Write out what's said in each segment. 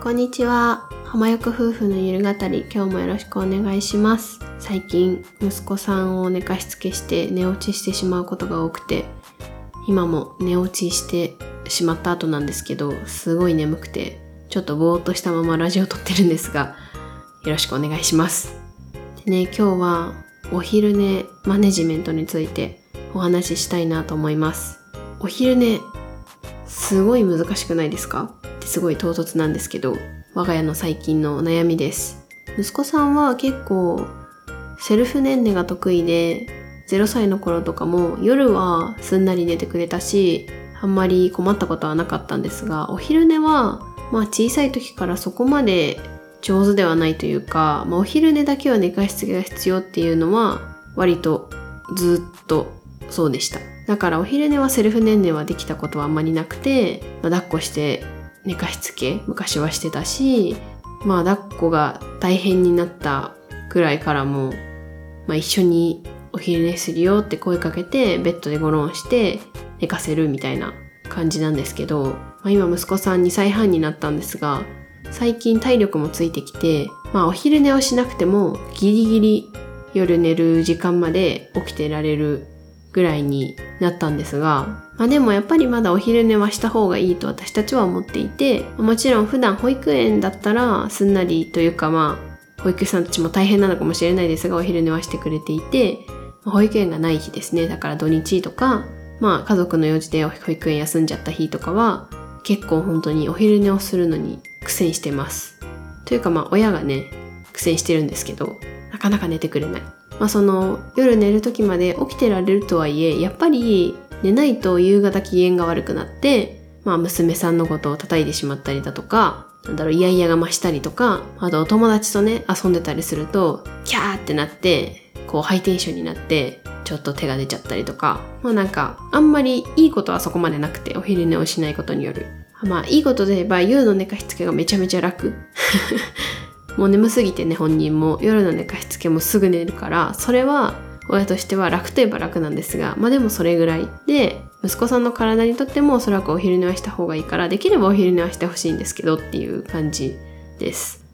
こんにちは。浜横夫婦のゆる語り、今日もよろしくお願いします。最近、息子さんを寝かしつけして寝落ちしてしまうことが多くて、今も寝落ちしてしまった後なんですけど、すごい眠くて、ちょっとぼーっとしたままラジオ撮ってるんですが、よろしくお願いします。でね、今日はお昼寝マネジメントについてお話ししたいなと思います。お昼寝、すごい難しくないですか？すごい唐突なんですけど、我が家の最近の悩みです。息子さんは結構セルフ年齢が得意で、0歳の頃とかも夜はすんなり寝てくれたし、あんまり困ったことはなかったんですが、お昼寝は、まあ小さい時からそこまで上手ではないというか、まあ、お昼寝だけは寝かしつけが必要っていうのは割とずっとそうでした。だからお昼寝はセルフ年齢はできたことはあんまりなくて、まあ、抱っこして寝かしつけ昔はしてたし、まあ抱っこが大変になったくらいからも、まあ一緒にお昼寝するよって声かけてベッドでゴロンして寝かせるみたいな感じなんですけど、まあ、今息子さん2歳半になったんですが、最近体力もついてきて、まあお昼寝をしなくてもギリギリ夜寝る時間まで起きてられるぐらいになったんですが、まあでもやっぱりまだお昼寝はした方がいいと私たちは思っていて、もちろん普段保育園だったらすんなりというかまあ、保育士さんたちも大変なのかもしれないですが、お昼寝はしてくれていて、保育園がない日ですね。だから土日とか、まあ家族の用事で保育園休んじゃった日とかは、結構本当にお昼寝をするのに苦戦してます。というかまあ親がね、苦戦してるんですけど、なかなか寝てくれない。まあその夜寝る時まで起きてられるとはいえ、やっぱり寝ないと夕方機嫌が悪くなって、まあ娘さんのことを叩いてしまったりだとか、なんだろう、イヤイヤが増したりとか、あとお友達とね、遊んでたりすると、キャーってなって、こうハイテンションになって、ちょっと手が出ちゃったりとか、まあなんか、あんまりいいことはそこまでなくて、お昼寝をしないことによる。まあいいことで言えば、夜の寝かしつけがめちゃめちゃ楽。もう眠すぎてね、本人も夜の寝かしつけもすぐ寝るから、それは親としては楽といえば楽なんですが、まあでもそれぐらいで、息子さんの体にとってもおそらくお昼寝はした方がいいから、できればお昼寝はしてほしいんですけどっていう感じです。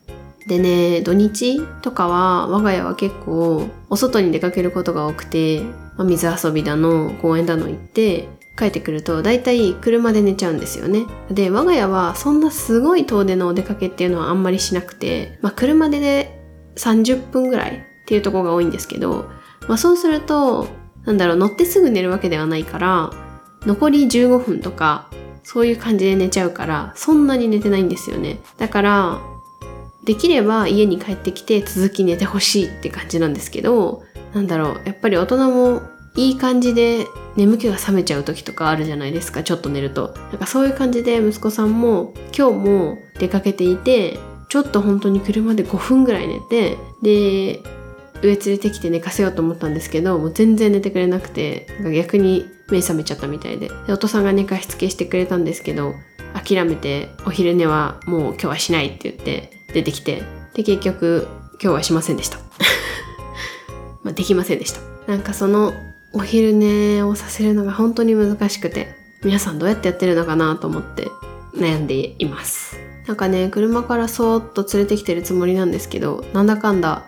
でね、土日とかは我が家は結構お外に出かけることが多くて、まあ、水遊びだの、公園だの行って、帰ってくると大体車で寝ちゃうんですよね。で、我が家はそんなすごい遠出のお出かけっていうのはあんまりしなくて、まあ車でね、30分ぐらいっていうとこが多いんですけど、まあそうすると、なんだろう、乗ってすぐ寝るわけではないから、残り15分とか、そういう感じで寝ちゃうから、そんなに寝てないんですよね。だから、できれば家に帰ってきて続き寝てほしいって感じなんですけど、なんだろう、やっぱり大人もいい感じで眠気が覚めちゃう時とかあるじゃないですか、ちょっと寝ると。なんかそういう感じで息子さんも今日も出かけていて、ちょっと本当に車で5分ぐらい寝て、で、上連れてきて寝かせようと思ったんですけど、もう全然寝てくれなくて、なんか逆に目覚めちゃったみたいで。で、お父さんが寝かしつけしてくれたんですけど、諦めてお昼寝はもう今日はしないって言って出てきて、で、結局今日はしませんでした。まあ、できませんでした。なんかそのお昼寝をさせるのが本当に難しくて、皆さんどうやってやってるのかなと思って悩んでいます。なんかね、車からそーっと連れてきてるつもりなんですけど、なんだかんだ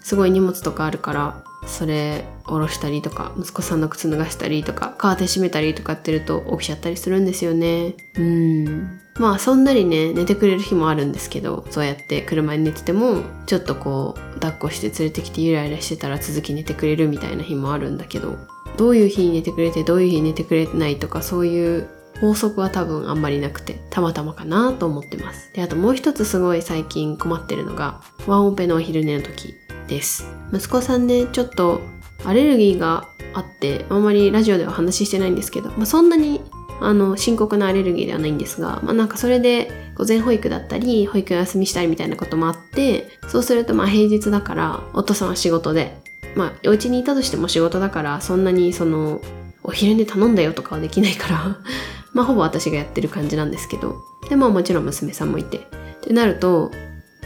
すごい荷物とかあるから、それ下ろしたりとか、息子さんの靴脱がしたりとか、カーテン閉めたりとかってると起きちゃったりするんですよね。うん。まあそんなにね、寝てくれる日もあるんですけど、そうやって車に寝てても、ちょっとこう、抱っこして連れてきてゆらゆらしてたら続き寝てくれるみたいな日もあるんだけど、どういう日に寝てくれて、どういう日に寝てくれてないとか、そういう法則は多分あんまりなくて、たまたまかなと思ってます。で、あともう一つすごい最近困ってるのが、ワンオペのお昼寝の時です。息子さんね、ちょっとアレルギーがあって、あんまりラジオでは話してないんですけど、まあ、そんなにあの深刻なアレルギーではないんですが、まあ、なんかそれで午前保育だったり、保育休みしたりみたいなこともあって、そうするとまあ平日だから、お父さんは仕事で、まあ、お家にいたとしても仕事だから、そんなにその、お昼寝頼んだよとかはできないから、まあほぼ私がやってる感じなんですけど、でまあもちろん娘さんもいて、ってなると、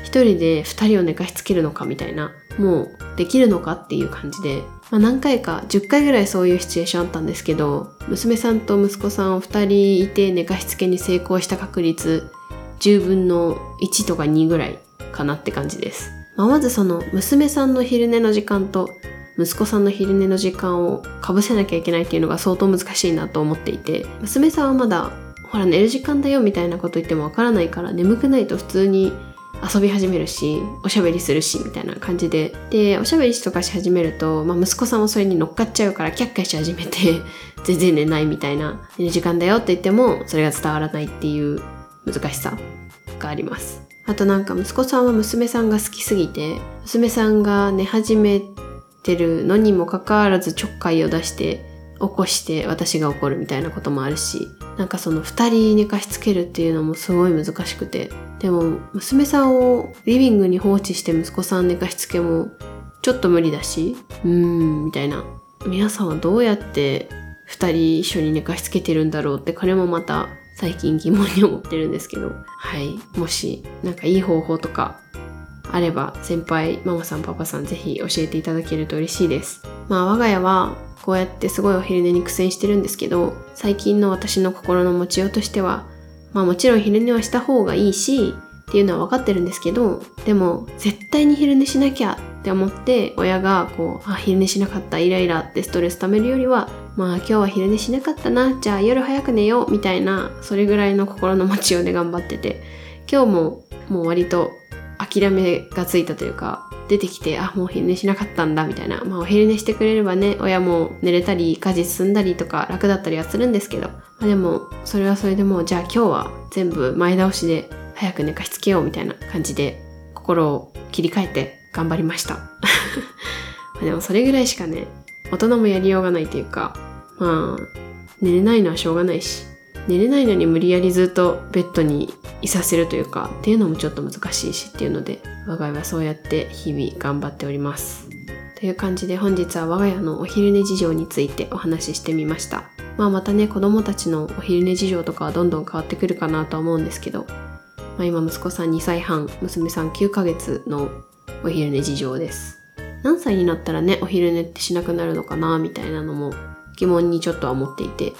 一人で二人を寝かしつけるのかみたいな、もうできるのかっていう感じで、まあ、何回か10回ぐらいそういうシチュエーションあったんですけど娘さんと息子さんを2人いて寝かしつけに成功した確率10分の1とか2ぐらいかなって感じです。まあ、まずその娘さんの昼寝の時間と息子さんの昼寝の時間をかぶせなきゃいけないっていうのが相当難しいなと思っていて娘さんはまだほら寝る時間だよみたいなこと言ってもわからないから眠くないと普通に遊び始めるしおしゃべりするしみたいな感じで。でおしゃべりとかし始めると、まあ、息子さんもそれに乗っかっちゃうからキャッキャし始めて全然寝ないみたいな寝る時間だよって言ってもそれが伝わらないっていう難しさがあります。あとなんか息子さんは娘さんが好きすぎて娘さんが寝始めてるのにもかかわらずちょっかいを出して起こして私が怒るみたいなこともあるしなんかその2人寝かしつけるっていうのもすごい難しくてでも娘さんをリビングに放置して息子さん寝かしつけもちょっと無理だしうーんみたいな皆さんはどうやって2人一緒に寝かしつけてるんだろうって彼もまた最近疑問に思ってるんですけど。はい。もしなんかいい方法とかあれば先輩ママさんパパさんぜひ教えていただけると嬉しいです。まあ我が家はこうやってすごいお昼寝に苦戦してるんですけど最近の私の心の持ちようとしてはまあもちろん昼寝はした方がいいしっていうのは分かってるんですけどでも絶対に昼寝しなきゃって思って親がこうあ昼寝しなかったイライラってストレス溜めるよりはまあ今日は昼寝しなかったなじゃあ夜早く寝ようみたいなそれぐらいの心の持ちようで頑張ってて今日ももう割と諦めがついたというか出てきてあもう昼寝しなかったんだみたいな。まあお昼寝してくれればね親も寝れたり家事進んだりとか楽だったりはするんですけど、まあ、でもそれはそれでもじゃあ今日は全部前倒しで早く寝かしつけようみたいな感じで心を切り替えて頑張りました。までもそれぐらいしかね大人もやりようがないというかまあ寝れないのはしょうがないし。寝れないのに無理やりずっとベッドにいさせるというかっていうのもちょっと難しいしっていうので我が家はそうやって日々頑張っております。という感じで本日は我が家のお昼寝事情についてお話ししてみました。まあまたね子供たちのお昼寝事情とかはどんどん変わってくるかなとは思うんですけど、まあ、今息子さん2歳半娘さん9ヶ月のお昼寝事情です。何歳になったらねお昼寝ってしなくなるのかなみたいなのも疑問にちょっとは思っていて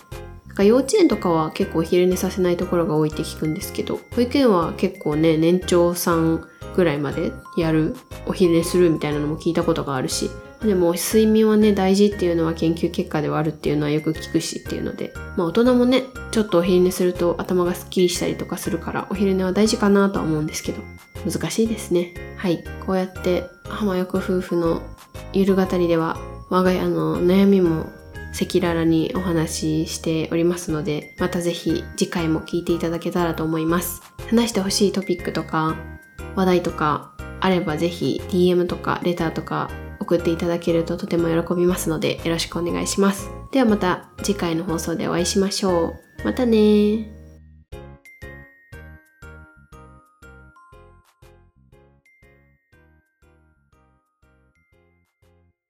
か幼稚園とかは結構昼寝させないところが多いって聞くんですけど保育園は結構ね年長さんぐらいまでやるお昼寝するみたいなのも聞いたことがあるしでも睡眠はね大事っていうのは研究結果ではあるっていうのはよく聞くしっていうのでまあ大人もねちょっとお昼寝すると頭がすっきりしたりとかするからお昼寝は大事かなとは思うんですけど難しいですね。はい。こうやって浜横夫婦のゆる語りでは我が家の悩みも赤裸々にお話ししておりますので、またぜひ次回も聞いていただけたらと思います。話してほしいトピックとか話題とかあればぜひ DM とかレターとか送っていただけるととても喜びますのでよろしくお願いします。ではまた次回の放送でお会いしましょう。またね